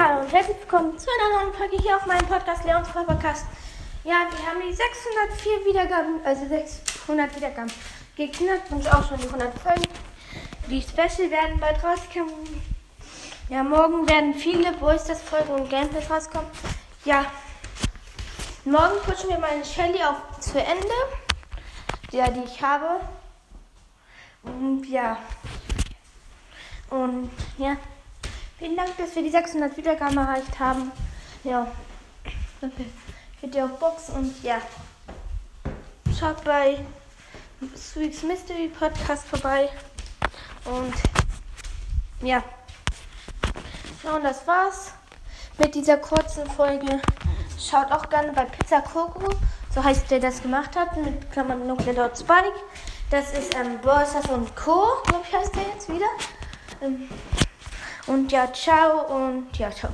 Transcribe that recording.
Hallo und herzlich willkommen zu einer neuen Folge hier auf meinem Podcast Leons Podcast. Ja, wir haben die 604 Wiedergaben, also 600 Wiedergaben geknackt und auch schon die 100 Folgen. Die Special werden bald rauskommen. Ja, morgen werden viele Boysters Folgen und Gameplays rauskommen. Ja, morgen pushen wir meine Shelly auf zu Ende, ja, die ich habe. Und ja, und ja. Vielen Dank, dass wir die 600 Wiedergaben erreicht haben. Ja. Geht ihr auf Box und ja. Schaut bei Sweets Mystery Podcast vorbei. Und ja. Ja, und das war's mit dieser kurzen Folge. Schaut auch gerne bei Pizza Coco, so heißt der das gemacht hat, mit Klammern Nuclear Dot Spike. Das ist ähm, Borsas und Co., glaube ich, heißt der jetzt wieder. Ähm, und ja, ciao und ja, ciao.